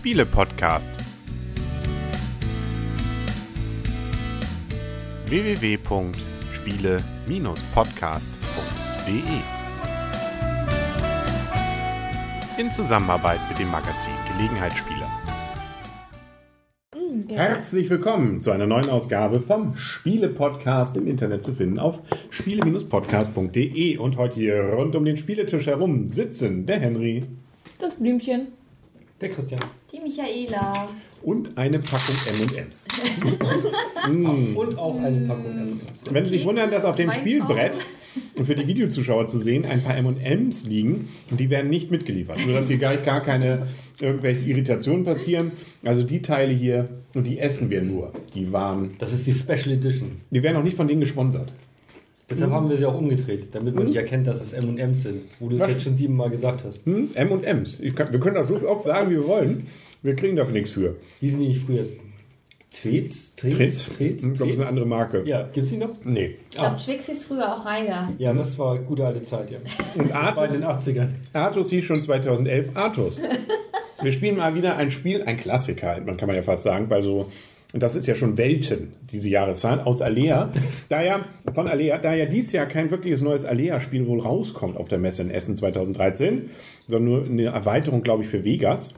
Spiele-Podcast. www.spiele-podcast.de In Zusammenarbeit mit dem Magazin Gelegenheitsspieler. Herzlich willkommen zu einer neuen Ausgabe vom Spiele-Podcast im Internet zu finden auf spiele-podcast.de. Und heute hier rund um den Spieletisch herum sitzen der Henry Das Blümchen. Der Christian. Die Michaela. und eine Packung M&M's. Und auch eine Packung M&M's. Wenn Sie sich wundern, dass auf dem Spielbrett für die Videozuschauer zu sehen ein paar M&M's liegen die werden nicht mitgeliefert, nur dass hier gar, gar keine irgendwelche Irritationen passieren. Also die Teile hier und die essen wir nur. Die waren, Das ist die Special Edition. die werden auch nicht von denen gesponsert. Deshalb haben wir sie auch umgedreht, damit man nicht erkennt, dass es M&M's sind. Wo du es jetzt schon siebenmal gesagt hast. Hm? M&M's. Kann, wir können das so oft sagen, wie wir wollen. Wir kriegen dafür nichts für. Die sind die nicht früher Trets? Tritz. Trets? Ich glaube, das ist eine andere Marke. Ja, gibt's die noch? Nee. Ich glaube, Schwix hieß früher auch Reiger. Ja, das war gute alte Zeit, ja. Und Das war in den Artus, 80ern. Artus hieß schon 2011 Artus. Wir spielen mal wieder ein Spiel, ein Klassiker, man kann man ja fast sagen, weil so, und das ist ja schon Welten, diese Jahreszahl, aus Alea. Da ja, von Alea, da ja dieses Jahr kein wirkliches neues Alea-Spiel wohl rauskommt auf der Messe in Essen 2013, sondern nur eine Erweiterung, glaube ich, für Vegas,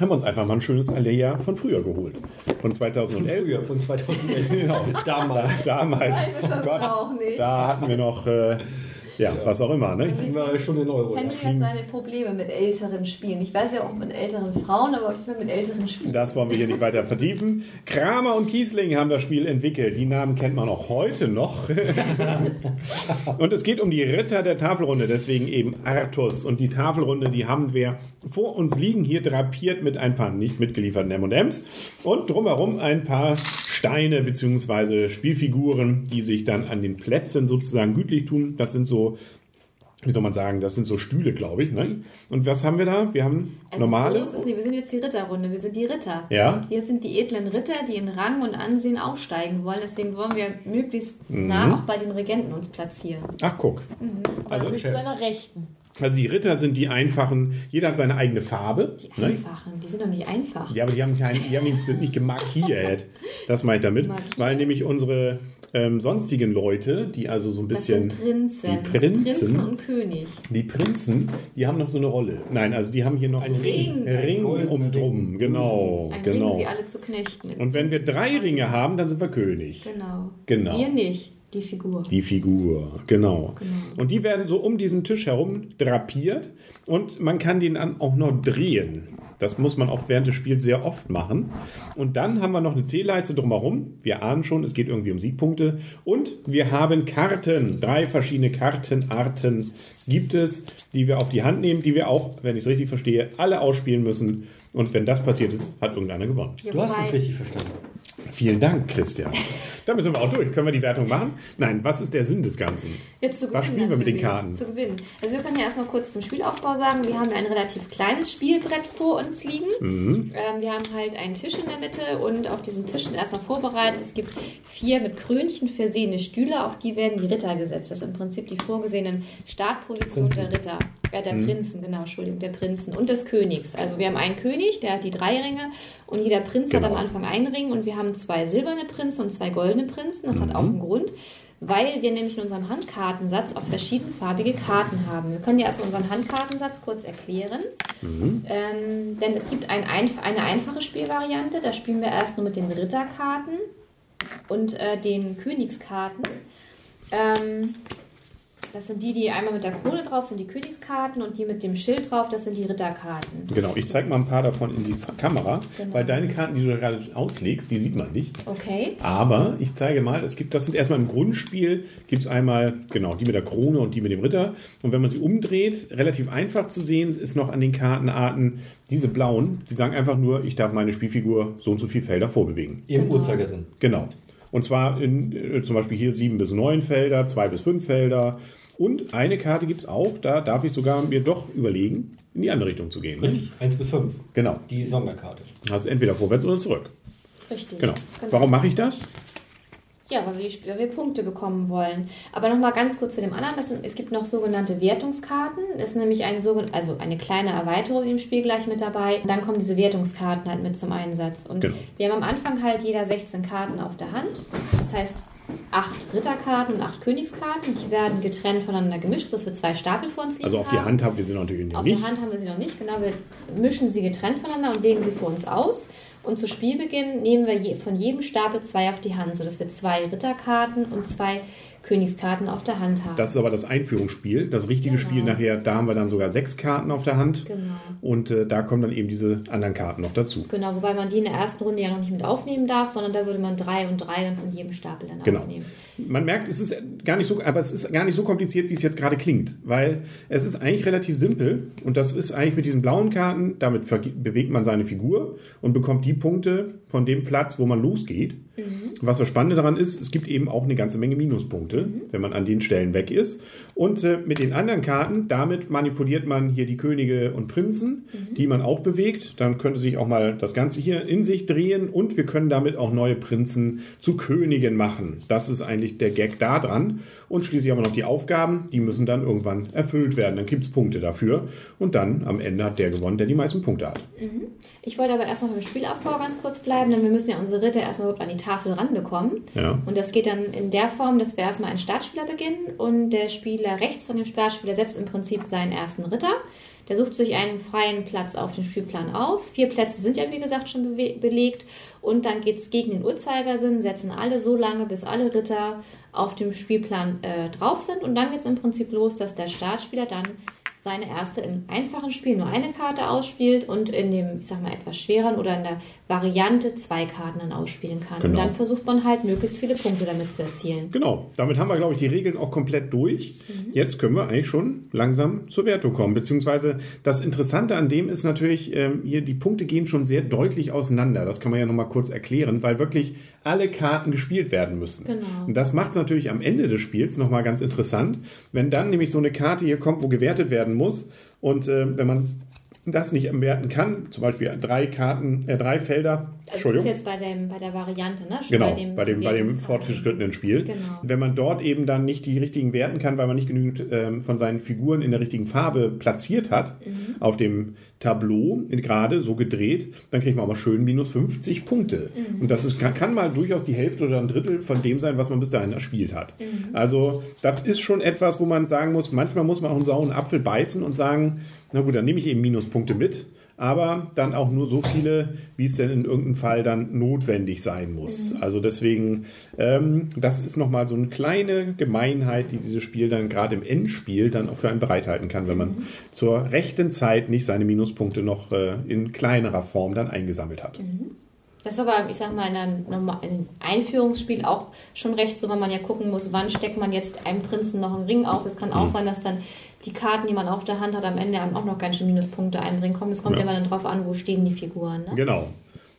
haben wir uns einfach mal ein schönes Alea von früher geholt. Von 2011. Früher, von 2011. Genau. Damals. Damals. das Oh Gott, auch nicht. da hatten wir noch, äh, ja, was auch immer, ne? Kriegen wir schon in Euro. Henry hat seine Probleme mit älteren Spielen. Ich weiß ja auch mit älteren Frauen, aber auch nicht mehr mit älteren Spielen. Das wollen wir hier nicht weiter vertiefen. Kramer und Kiesling haben das Spiel entwickelt. Die Namen kennt man auch heute noch. und es geht um die Ritter der Tafelrunde, deswegen eben Artus. Und die Tafelrunde, die haben wir vor uns liegen, hier drapiert mit ein paar nicht mitgelieferten M&M's und drumherum ein paar Steine bzw. Spielfiguren, die sich dann an den Plätzen sozusagen gütlich tun. Das sind so, wie soll man sagen, das sind so Stühle, glaube ich. Ne? Und was haben wir da? Wir haben Also normale. So ist es nicht. Wir sind jetzt die Ritterrunde. Wir sind die Ritter. Ja. Hier sind die edlen Ritter, die in Rang und Ansehen aufsteigen wollen. Deswegen wollen wir möglichst Mhm. nah auch bei den Regenten uns platzieren. Ach, guck. Also mit seiner Rechten. Also die Ritter sind die einfachen, jeder hat seine eigene Farbe. Die Ne? einfachen, die sind doch nicht einfach. Ja, aber die haben, kein, die haben nicht, sind nicht gemarkiert. Das meine ich damit. Markiert. Weil nämlich unsere ähm, sonstigen Leute, die also so ein Das bisschen. sind Prinzen. Die Prinzen. Prinzen und König. Die Prinzen, die haben noch so eine Rolle. Nein, also die haben hier noch so einen Ring. Ring Goldener um drum. Genau, Ein genau. Ring, sie alle zu knechten. Und wenn wir drei Ringe haben, dann sind wir König. Genau. Genau. Ihr nicht, die Figur. Die Figur, genau. Genau. Und die werden so um diesen Tisch herum drapiert und man kann den dann auch noch drehen. Das muss man auch während des Spiels sehr oft machen. Und dann haben wir noch eine Zählleiste drumherum. Wir ahnen schon, es geht irgendwie um Siegpunkte. Und wir haben Karten. Drei verschiedene Kartenarten gibt es, die wir auf die Hand nehmen, die wir auch, wenn ich es richtig verstehe, alle ausspielen müssen. Und wenn das passiert ist, hat irgendeiner gewonnen. Ja, Du hast es richtig verstanden. Vielen Dank, Christian. Damit sind wir auch durch. Können wir die Wertung machen? Nein, was ist der Sinn des Ganzen? Jetzt zu Was gewinnen spielen wir mit den. Karten? Zu gewinnen. Also wir können ja erstmal kurz zum Spielaufbau sagen. Wir haben ein relativ kleines Spielbrett vor uns liegen. Mhm. Ähm, wir haben halt einen Tisch in der Mitte und auf diesem Tisch sind erstmal vorbereitet. Es gibt vier mit Krönchen versehene Stühle, auf die werden die Ritter gesetzt. Das sind im Prinzip die vorgesehenen Startpositionen der Ritter. Äh, der Prinzen, genau, Entschuldigung, der Prinzen und des Königs. Also wir haben einen König, der hat die drei Ringe und jeder Prinz hat Genau. am Anfang einen Ring und wir haben zwei silberne Prinzen und zwei goldene Prinzen. Das Mhm. hat auch einen Grund weil wir nämlich in unserem Handkartensatz auch verschiedenfarbige Karten haben. Wir können ja erstmal unseren Handkartensatz kurz erklären. Ähm, denn es gibt ein, eine einfache Spielvariante, da spielen wir erst nur mit den Ritterkarten und äh, den Königskarten. Ähm, das sind die, die einmal mit der Krone drauf sind, die Königskarten und die mit dem Schild drauf, das sind die Ritterkarten. Genau, ich zeige mal ein paar davon in die Kamera, Genau. weil deine Karten, die du gerade auslegst, die sieht man nicht. Okay? Aber ich zeige mal, es gibt, das sind erstmal im Grundspiel, gibt es einmal, genau, die mit der Krone und die mit dem Ritter. Und wenn man sie umdreht, relativ einfach zu sehen, ist noch an den Kartenarten diese blauen, die sagen einfach nur, ich darf meine Spielfigur so und so viele Felder vorbewegen. Im Genau. Uhrzeigersinn. Genau. Und zwar in, äh, zum Beispiel hier sieben bis neun Felder, zwei bis fünf Felder. Und eine Karte gibt es auch, da darf ich sogar mir doch überlegen, in die andere Richtung zu gehen. Ne? Richtig. 1 bis 5. Genau. Die Sonderkarte. Also entweder vorwärts oder zurück. Richtig. Genau. Warum mache ich das? Ja, weil wir, weil wir Punkte bekommen wollen. Aber nochmal ganz kurz zu dem anderen. Das sind, es gibt noch sogenannte Wertungskarten. Das ist nämlich eine, also eine kleine Erweiterung im Spiel gleich mit dabei. Dann kommen diese Wertungskarten halt mit zum Einsatz. Und genau. wir haben am Anfang halt jeder 16 Karten auf der Hand. Das heißt, acht Ritterkarten und acht Königskarten. Die werden getrennt voneinander gemischt, sodass wir zwei Stapel vor uns liegen Also auf haben. die Hand haben wir sie natürlich nicht. Auf die Hand haben wir sie noch nicht, genau. Wir mischen sie getrennt voneinander und legen sie vor uns aus. Und zu Spielbeginn nehmen wir je, von jedem Stapel zwei auf die Hand, sodass wir zwei Ritterkarten und zwei Königskarten auf der Hand haben. Das ist aber das Einführungsspiel. Das richtige genau. Spiel nachher, da haben wir dann sogar sechs Karten auf der Hand. Genau. Und äh, da kommen dann eben diese anderen Karten noch dazu. Genau, wobei man die in der ersten Runde ja noch nicht mit aufnehmen darf, sondern da würde man drei und drei dann von jedem Stapel dann genau. aufnehmen. Man merkt, es ist gar nicht so, aber es ist gar nicht so kompliziert, wie es jetzt gerade klingt, weil es ist eigentlich relativ simpel und das ist eigentlich mit diesen blauen Karten, damit bewegt man seine Figur und bekommt die Punkte von dem Platz, wo man losgeht. Mhm. Was das Spannende daran ist, es gibt eben auch eine ganze Menge Minuspunkte, mhm. wenn man an den Stellen weg ist. Und äh, mit den anderen Karten, damit manipuliert man hier die Könige und Prinzen, mhm. die man auch bewegt. Dann könnte sich auch mal das Ganze hier in sich drehen und wir können damit auch neue Prinzen zu Königen machen. Das ist eigentlich der Gag da dran. Und schließlich haben wir noch die Aufgaben, die müssen dann irgendwann erfüllt werden. Dann gibt es Punkte dafür. Und dann am Ende hat der gewonnen, der die meisten Punkte hat. Mhm. Ich wollte aber erst noch beim Spielaufbau ganz kurz bleiben, denn wir müssen ja unsere Ritter erstmal überhaupt an die Tafel ranbekommen. Ja. Und das geht dann in der Form, dass wir erstmal einen Startspieler beginnen und der Spieler rechts von dem Startspieler setzt im Prinzip seinen ersten Ritter. Der sucht sich einen freien Platz auf dem Spielplan aus. Vier Plätze sind ja, wie gesagt, schon be belegt. Und dann geht es gegen den Uhrzeigersinn, setzen alle so lange, bis alle Ritter auf dem Spielplan äh, drauf sind. Und dann geht es im Prinzip los, dass der Startspieler dann seine erste im einfachen Spiel nur eine Karte ausspielt und in dem, ich sag mal, etwas schwereren oder in der Variante zwei Karten dann ausspielen kann. Genau. Und dann versucht man halt möglichst viele Punkte damit zu erzielen. Genau, damit haben wir, glaube ich, die Regeln auch komplett durch. Mhm. Jetzt können wir eigentlich schon langsam zur Wertung kommen. Beziehungsweise das Interessante an dem ist natürlich, ähm, hier die Punkte gehen schon sehr deutlich auseinander. Das kann man ja nochmal kurz erklären, weil wirklich alle Karten gespielt werden müssen. Genau. Und das macht es natürlich am Ende des Spiels nochmal ganz interessant, wenn dann nämlich so eine Karte hier kommt, wo gewertet werden muss. Und äh, wenn man das nicht werten kann, zum Beispiel drei Karten, äh, drei Felder. Also das ist jetzt bei, dem, bei der Variante, ne? Schon genau, bei dem, bei dem, bei dem fortgeschrittenen Spiel. Genau. Wenn man dort eben dann nicht die richtigen werten kann, weil man nicht genügend ähm, von seinen Figuren in der richtigen Farbe platziert hat, mhm. auf dem Tableau gerade so gedreht, dann kriegt man aber schön minus 50 Punkte. Mhm. Und das ist, kann, kann, mal durchaus die Hälfte oder ein Drittel von dem sein, was man bis dahin erspielt hat. Mhm. Also das ist schon etwas, wo man sagen muss, manchmal muss man auch einen sauren Apfel beißen und sagen, na gut, dann nehme ich eben Minuspunkte mit aber dann auch nur so viele, wie es denn in irgendeinem Fall dann notwendig sein muss. Mhm. Also deswegen, ähm, das ist nochmal so eine kleine Gemeinheit, die dieses Spiel dann gerade im Endspiel dann auch für einen bereithalten kann, wenn man mhm. zur rechten Zeit nicht seine Minuspunkte noch äh, in kleinerer Form dann eingesammelt hat. Mhm. Das ist aber, ich sag mal, in einem Einführungsspiel auch schon recht so, weil man ja gucken muss, wann steckt man jetzt einem Prinzen noch einen Ring auf. Es kann auch mhm. sein, dass dann die Karten, die man auf der Hand hat, am Ende auch noch ganz schön Minuspunkte einbringen kommen. Es kommt ja, ja dann drauf an, wo stehen die Figuren. Ne? Genau.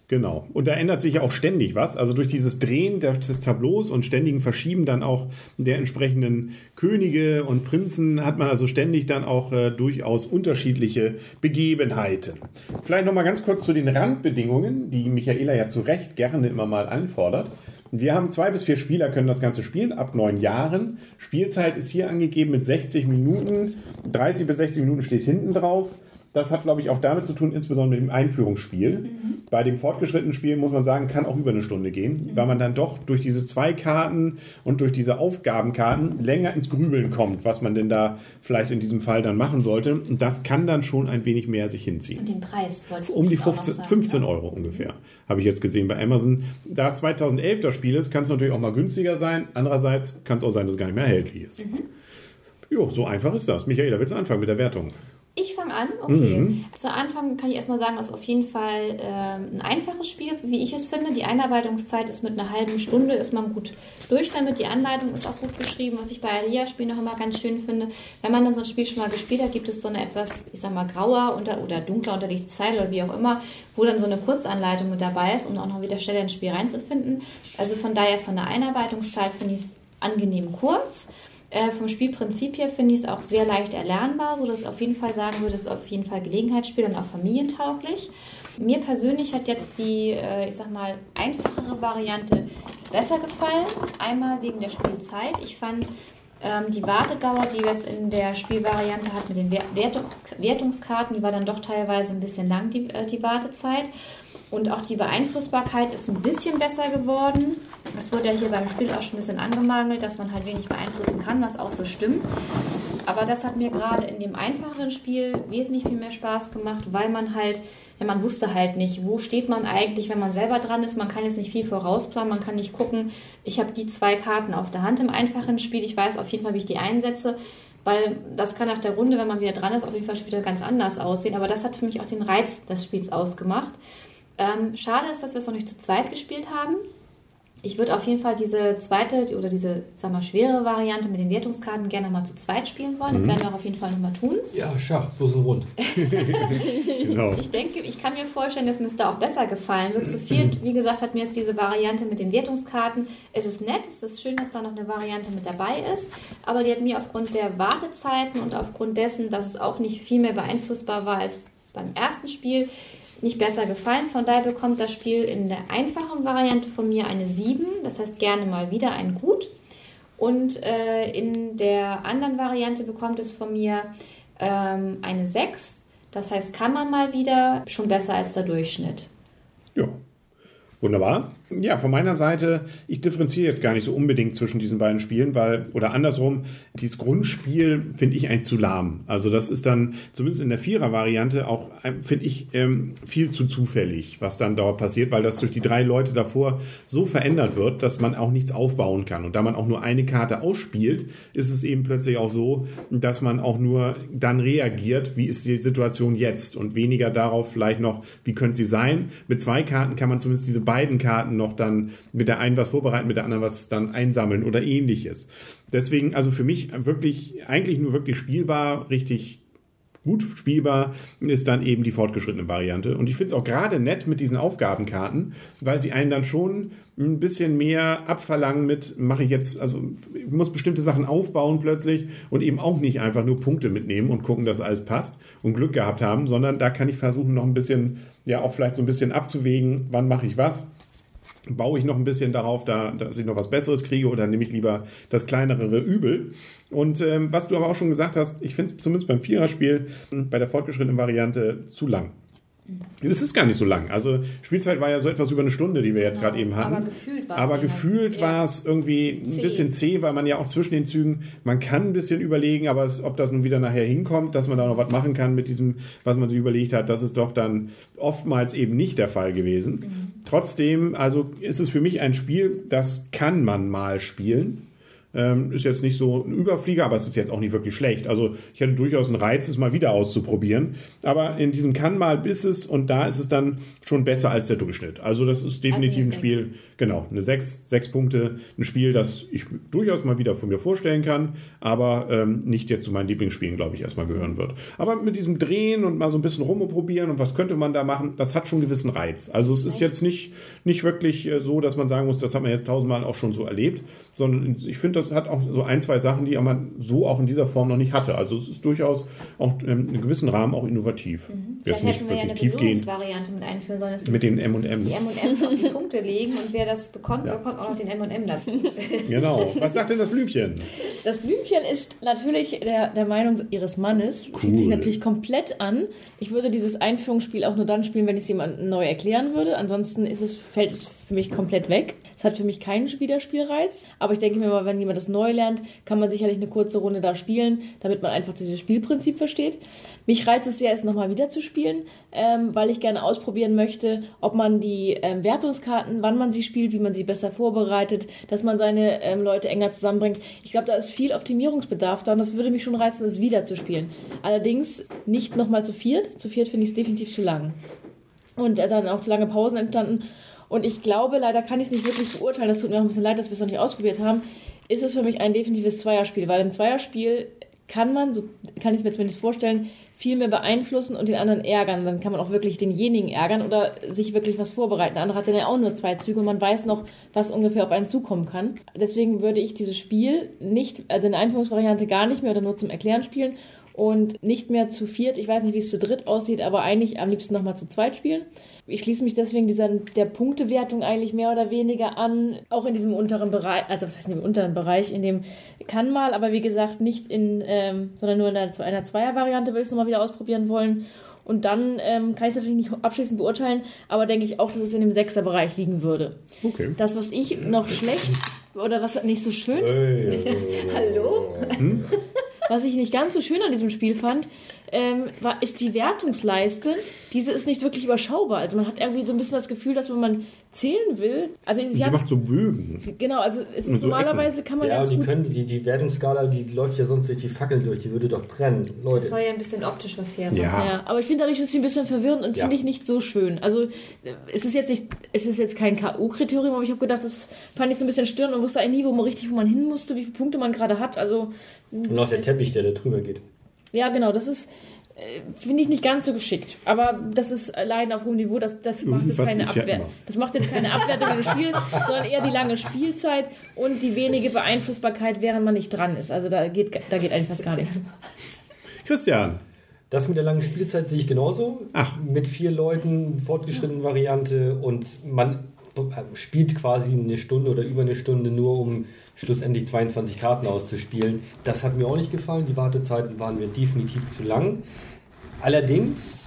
Genau. Und da ändert sich ja auch ständig was. Also durch dieses Drehen des Tableaus und ständigen Verschieben dann auch der entsprechenden Könige und Prinzen hat man also ständig dann auch äh, durchaus unterschiedliche Begebenheiten. Vielleicht nochmal ganz kurz zu den Randbedingungen, die Michaela ja zu Recht gerne immer mal anfordert. Wir haben zwei bis vier Spieler, können das Ganze spielen, ab neun Jahren. Spielzeit ist hier angegeben mit 60 Minuten. 30 bis 60 Minuten steht hinten drauf. Das hat, glaube ich, auch damit zu tun, insbesondere mit dem Einführungsspiel. Mhm. Bei dem fortgeschrittenen Spiel muss man sagen, kann auch über eine Stunde gehen, mhm. weil man dann doch durch diese zwei Karten und durch diese Aufgabenkarten länger ins Grübeln kommt, was man denn da vielleicht in diesem Fall dann machen sollte. Und das kann dann schon ein wenig mehr sich hinziehen. Und den Preis wolltest du Um die 15, sagen, 15 Euro ungefähr, habe ich jetzt gesehen bei Amazon. Da es 2011 das Spiel ist, kann es natürlich auch mal günstiger sein. Andererseits kann es auch sein, dass es gar nicht mehr erhältlich ist. Mhm. Jo, so einfach ist das. Michaela, willst du anfangen mit der Wertung? An, okay. Mhm. Zu Anfang kann ich erstmal sagen, das ist auf jeden Fall äh, ein einfaches Spiel, wie ich es finde. Die Einarbeitungszeit ist mit einer halben Stunde, ist man gut durch damit. Die Anleitung ist auch gut beschrieben, was ich bei Alia-Spielen noch immer ganz schön finde. Wenn man dann so ein Spiel schon mal gespielt hat, gibt es so eine etwas, ich sag mal, grauer unter, oder dunkler unterlegte Zeit oder wie auch immer, wo dann so eine Kurzanleitung mit dabei ist, um auch noch wieder schneller ins Spiel reinzufinden. Also von daher von der Einarbeitungszeit finde ich es angenehm kurz. Äh, vom Spielprinzip her finde ich es auch sehr leicht erlernbar, sodass ich auf jeden Fall sagen würde, es ist auf jeden Fall Gelegenheitsspiel und auch familientauglich. Mir persönlich hat jetzt die, äh, ich sag mal, einfachere Variante besser gefallen. Einmal wegen der Spielzeit. Ich fand ähm, die Wartedauer, die jetzt in der Spielvariante hat mit den Wertungskarten, die war dann doch teilweise ein bisschen lang, die, äh, die Wartezeit. Und auch die Beeinflussbarkeit ist ein bisschen besser geworden. Es wurde ja hier beim Spiel auch schon ein bisschen angemangelt, dass man halt wenig beeinflussen kann, was auch so stimmt. Aber das hat mir gerade in dem einfacheren Spiel wesentlich viel mehr Spaß gemacht, weil man halt, ja, man wusste halt nicht, wo steht man eigentlich, wenn man selber dran ist. Man kann jetzt nicht viel vorausplanen, man kann nicht gucken, ich habe die zwei Karten auf der Hand im einfachen Spiel, ich weiß auf jeden Fall, wie ich die einsetze. Weil das kann nach der Runde, wenn man wieder dran ist, auf jeden Fall wieder ganz anders aussehen. Aber das hat für mich auch den Reiz des Spiels ausgemacht. Ähm, schade ist, dass wir es noch nicht zu zweit gespielt haben. Ich würde auf jeden Fall diese zweite oder diese, sag mal, schwere Variante mit den Wertungskarten gerne mal zu zweit spielen wollen. Das mhm. werden wir auch auf jeden Fall nochmal tun. Ja, Schach, bloß rund. genau. Ich denke, ich kann mir vorstellen, dass mir es da auch besser gefallen wird. Zu viert, wie gesagt, hat mir jetzt diese Variante mit den Wertungskarten. Es ist nett, es ist schön, dass da noch eine Variante mit dabei ist. Aber die hat mir aufgrund der Wartezeiten und aufgrund dessen, dass es auch nicht viel mehr beeinflussbar war als beim ersten Spiel, nicht besser gefallen. Von daher bekommt das Spiel in der einfachen Variante von mir eine 7, das heißt gerne mal wieder ein Gut. Und äh, in der anderen Variante bekommt es von mir ähm, eine 6, das heißt kann man mal wieder schon besser als der Durchschnitt. Ja, wunderbar. Ja, von meiner Seite, ich differenziere jetzt gar nicht so unbedingt zwischen diesen beiden Spielen, weil, oder andersrum, dieses Grundspiel finde ich eigentlich zu lahm. Also das ist dann, zumindest in der Vierer-Variante, auch, finde ich, ähm, viel zu zufällig, was dann dort passiert, weil das durch die drei Leute davor so verändert wird, dass man auch nichts aufbauen kann. Und da man auch nur eine Karte ausspielt, ist es eben plötzlich auch so, dass man auch nur dann reagiert, wie ist die Situation jetzt und weniger darauf vielleicht noch, wie könnte sie sein. Mit zwei Karten kann man zumindest diese beiden Karten noch noch dann mit der einen was vorbereiten, mit der anderen was dann einsammeln oder ähnliches. Deswegen, also für mich wirklich, eigentlich nur wirklich spielbar, richtig gut spielbar ist dann eben die fortgeschrittene Variante. Und ich finde es auch gerade nett mit diesen Aufgabenkarten, weil sie einen dann schon ein bisschen mehr abverlangen mit, mache ich jetzt, also ich muss bestimmte Sachen aufbauen plötzlich und eben auch nicht einfach nur Punkte mitnehmen und gucken, dass alles passt und Glück gehabt haben, sondern da kann ich versuchen, noch ein bisschen, ja auch vielleicht so ein bisschen abzuwägen, wann mache ich was baue ich noch ein bisschen darauf, da, dass ich noch was Besseres kriege oder nehme ich lieber das kleinere Übel. Und ähm, was du aber auch schon gesagt hast, ich finde es zumindest beim Viererspiel bei der fortgeschrittenen Variante zu lang. Es ist gar nicht so lang. Also Spielzeit war ja so etwas über eine Stunde, die wir jetzt genau. gerade eben hatten. Aber gefühlt war es Aber gefühlt war es irgendwie ein zäh. bisschen zäh, weil man ja auch zwischen den Zügen, man kann ein bisschen überlegen, aber es, ob das nun wieder nachher hinkommt, dass man da noch was machen kann mit diesem, was man sich überlegt hat, das ist doch dann oftmals eben nicht der Fall gewesen. Mhm. Trotzdem, also ist es für mich ein Spiel, das kann man mal spielen. Ähm, ist jetzt nicht so ein Überflieger, aber es ist jetzt auch nicht wirklich schlecht. Also ich hätte durchaus einen Reiz, es mal wieder auszuprobieren. Aber in diesem kann mal bis es und da ist es dann schon besser als der Durchschnitt. Also das ist definitiv also ein Spiel, genau, eine 6, 6 Punkte, ein Spiel, das ich durchaus mal wieder von mir vorstellen kann, aber ähm, nicht jetzt zu meinen Lieblingsspielen, glaube ich, erstmal gehören wird. Aber mit diesem Drehen und mal so ein bisschen rumprobieren und was könnte man da machen, das hat schon einen gewissen Reiz. Also es ist jetzt nicht, nicht wirklich äh, so, dass man sagen muss, das hat man jetzt tausendmal auch schon so erlebt, sondern ich finde, das hat auch so ein, zwei Sachen, die man so auch in dieser Form noch nicht hatte. Also es ist durchaus auch in einem gewissen Rahmen auch innovativ. Mhm. Jetzt nicht wir ja eine tiefgehend. Variante mit einführen sollen. Mit den M&M's. Die M&M's auf die Punkte legen und wer das bekommt, ja. bekommt auch noch den M&M dazu. genau. Was sagt denn das Blümchen? Das Blümchen ist natürlich der, der Meinung ihres Mannes. Cool. Schließt sich natürlich komplett an. Ich würde dieses Einführungsspiel auch nur dann spielen, wenn ich es jemandem neu erklären würde. Ansonsten ist es, fällt es für mich komplett weg. Es hat für mich keinen Wiederspielreiz. Aber ich denke mir mal, wenn jemand das neu lernt, kann man sicherlich eine kurze Runde da spielen, damit man einfach dieses Spielprinzip versteht. Mich reizt es sehr, es nochmal wieder zu spielen, ähm, weil ich gerne ausprobieren möchte, ob man die ähm, Wertungskarten, wann man sie spielt, wie man sie besser vorbereitet, dass man seine ähm, Leute enger zusammenbringt. Ich glaube, da ist viel Optimierungsbedarf da und das würde mich schon reizen, es wieder zu spielen. Allerdings nicht nochmal zu viert. Zu viert finde ich es definitiv zu lang. Und äh, dann auch zu lange Pausen entstanden. Und ich glaube, leider kann ich es nicht wirklich beurteilen, das tut mir auch ein bisschen leid, dass wir es noch nicht ausprobiert haben, ist es für mich ein definitives Zweierspiel, weil im Zweierspiel kann man, so kann ich es mir zumindest vorstellen, viel mehr beeinflussen und den anderen ärgern. Dann kann man auch wirklich denjenigen ärgern oder sich wirklich was vorbereiten. Der andere hat dann ja auch nur zwei Züge und man weiß noch, was ungefähr auf einen zukommen kann. Deswegen würde ich dieses Spiel nicht, also in der Einführungsvariante gar nicht mehr oder nur zum Erklären spielen und nicht mehr zu viert. Ich weiß nicht, wie es zu dritt aussieht, aber eigentlich am liebsten nochmal zu zweit spielen. Ich schließe mich deswegen dieser, der Punktewertung eigentlich mehr oder weniger an, auch in diesem unteren Bereich, also was heißt in dem unteren Bereich, in dem kann mal, aber wie gesagt nicht in, ähm, sondern nur in einer, einer Zweier-Variante würde ich es nochmal wieder ausprobieren wollen. Und dann ähm, kann ich es natürlich nicht abschließend beurteilen, aber denke ich auch, dass es in dem Sechser-Bereich liegen würde. Okay. Das, was ich noch schlecht oder was nicht so schön, Hallo? Was ich nicht ganz so schön an diesem Spiel fand, ähm, war, ist die Wertungsleiste. Diese ist nicht wirklich überschaubar. Also man hat irgendwie so ein bisschen das Gefühl, dass wenn man zählen will, also sie, Sie macht so Bögen. genau, also es ist so normalerweise kann man Ja, ganz und die gut können, die, die Wertungsskala, die läuft ja sonst durch die Fackeln durch, die würde doch brennen. Das Leute. soll ja ein bisschen optisch was her. Ja. Ja, aber ich finde dadurch ist sie ein bisschen verwirrend und Ja. finde ich nicht so schön. Also äh, es ist jetzt nicht, es ist jetzt kein K.O.-Kriterium, aber ich habe gedacht, das fand ich so ein bisschen störend und wusste eigentlich nie, wo man richtig, wo man hin musste, wie viele Punkte man gerade hat. Also Und auch der Teppich, der da drüber geht. ja, genau, das ist äh, finde ich nicht ganz so geschickt. Aber das ist allein auf hohem Niveau, das, das macht jetzt keine immer. das macht jetzt keine Abwertung des Spiels, sondern eher die lange Spielzeit und die wenige Beeinflussbarkeit, während man nicht dran ist. Also da geht, da geht eigentlich fast gar nichts. Christian, Das mit der langen Spielzeit sehe ich genauso. Ach. Mit vier Leuten, fortgeschrittenen Variante und man spielt quasi eine Stunde oder über eine Stunde nur, um schlussendlich 22 Karten auszuspielen. Das hat mir auch nicht gefallen. Die Wartezeiten waren mir definitiv zu lang. Allerdings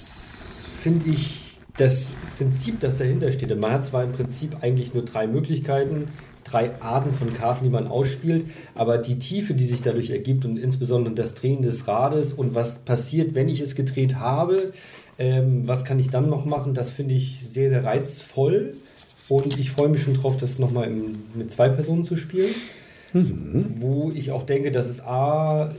finde ich das Prinzip, das dahinter steht, man hat zwar im Prinzip eigentlich nur drei Möglichkeiten, drei Arten von Karten, die man ausspielt, aber die Tiefe, die sich dadurch ergibt und insbesondere das Drehen des Rades und was passiert, wenn ich es gedreht habe, ähm, was kann ich dann noch machen, das finde ich sehr, sehr reizvoll und ich freue mich schon drauf, das nochmal mit zwei Personen zu spielen, wo ich auch denke, dass es A,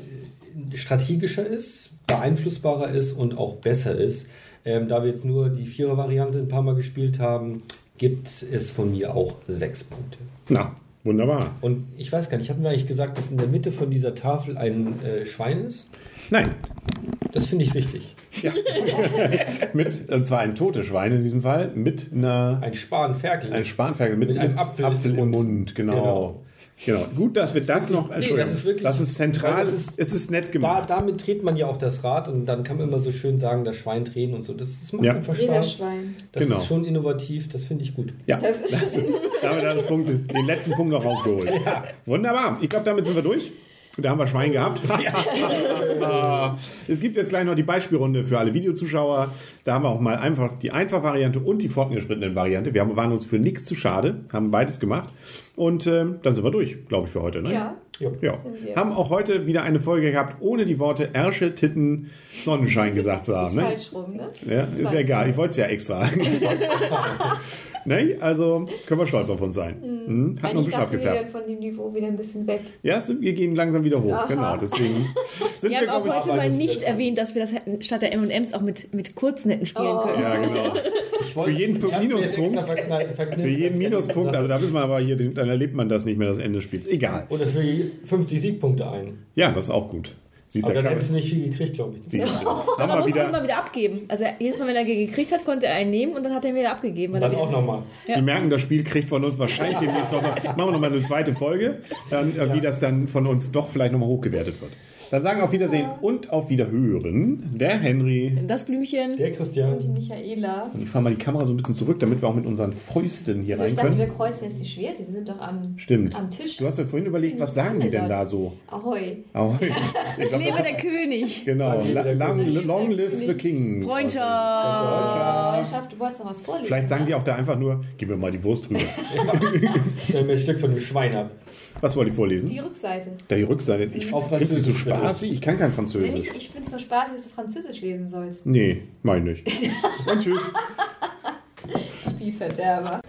strategischer ist, beeinflussbarer ist und auch besser ist. Ähm, da wir jetzt nur die Vierer-Variante ein paar Mal gespielt haben, gibt es von mir auch sechs Punkte. na, wunderbar. Und ich weiß gar nicht, hatten wir eigentlich gesagt, dass in der Mitte von dieser Tafel ein äh, Schwein ist? Nein, Das finde ich wichtig. mit, und zwar ein totes Schwein in diesem Fall, mit einer, Ein Spanferkel. ein Spanferkel mit, Mit einem mit Apfel im Mund. Genau. Genau. genau. Gut, dass wir das noch, Nee, Entschuldigung, das ist wirklich- das ist zentral, das ist- es ist nett da, gemacht. damit dreht man ja auch das Rad und dann kann man immer so schön sagen, das Schwein drehen und so. Das, das macht Ja. einfach Spaß. Das Genau. ist schon innovativ, das finde ich gut. ja, Das ist- damit hat das Punkt, den letzten Punkt noch rausgeholt. Wunderbar. Ich glaube, damit sind wir durch. Da haben wir Schwein gehabt. es gibt jetzt gleich noch die Beispielrunde für alle Videozuschauer. Da haben wir auch mal einfach die Einfach-Variante und die fortgeschrittenen Variante. Wir haben, waren uns für nichts zu schade, haben beides gemacht. Und ähm, dann sind wir durch, glaube ich, für heute. Ne? Ja. Ja. Ja. Haben auch heute wieder eine Folge gehabt, ohne die Worte Ärsche, Titten, Sonnenschein gesagt zu haben. ist Ne? falsch rum, ne? Ja, Das ist ja egal, ich wollte es ja extra. ne? Also können wir stolz auf uns sein. Mhm. Hat noch Eigentlich bisschen dachten wir abgefärbt. von dem Niveau wieder ein bisschen weg. Ja, wir gehen langsam wieder hoch. Aha. Genau, deswegen sind Wir wir, haben auch heute mal nicht erwähnt, dass wir das hätten statt der M&M's auch mit, mit kurzen hätten spielen Oh. können. Ja, genau. Ich wollte- Für jeden Minuspunkt- Für jeden Minuspunkt, also da wissen wir aber hier, dann erlebt man das nicht mehr, das Ende des Spiels. Egal. Oder für 50 Siegpunkte ein. Ja, das ist auch gut. Siehst Aber du, dann hättest du nicht viel gekriegt, glaube ich. Siehst du. Haben Aber wir musste wieder, immer wieder abgeben. Also jedes Mal, wenn er gekriegt hat, konnte er einen nehmen und dann hat er ihn wieder abgegeben. Dann er auch nochmal. Sie merken, das Spiel kriegt von uns wahrscheinlich demnächst noch mal, machen wir nochmal eine zweite Folge, dann, äh, wie das dann von uns doch vielleicht nochmal hochgewertet wird. Dann sagen auf Wiedersehen und auf Wiederhören der Henry. Das Blümchen. Der Christian. Und die Michaela. Und ich fahre mal die Kamera so ein bisschen zurück, damit wir auch mit unseren Fäusten hier Also rein ich dachte, wir können. kreuzen jetzt die Schwerte. Wir sind doch am, Stimmt. am Tisch. Du hast ja vorhin überlegt, was sagen die denn da so? Ahoi. Oh, ich Es glaub, lebe das- der König. Genau, Lang La- der long, König. long live the king. Freundschaft. Freundschaft, du wolltest noch was vorlesen. Vielleicht sagen die auch da einfach nur, gib mir mal die Wurst drüber. Stell mir ein Stück von dem Schwein ab. Was wollt ihr vorlesen? Die Rückseite. Da die Rückseite. Ich Auf findest du so spaßig? Ich kann kein Wenn Französisch. ich ich finde es so spaßig, dass du Französisch lesen sollst. Nee, mein nicht. Und tschüss. Spielverderber.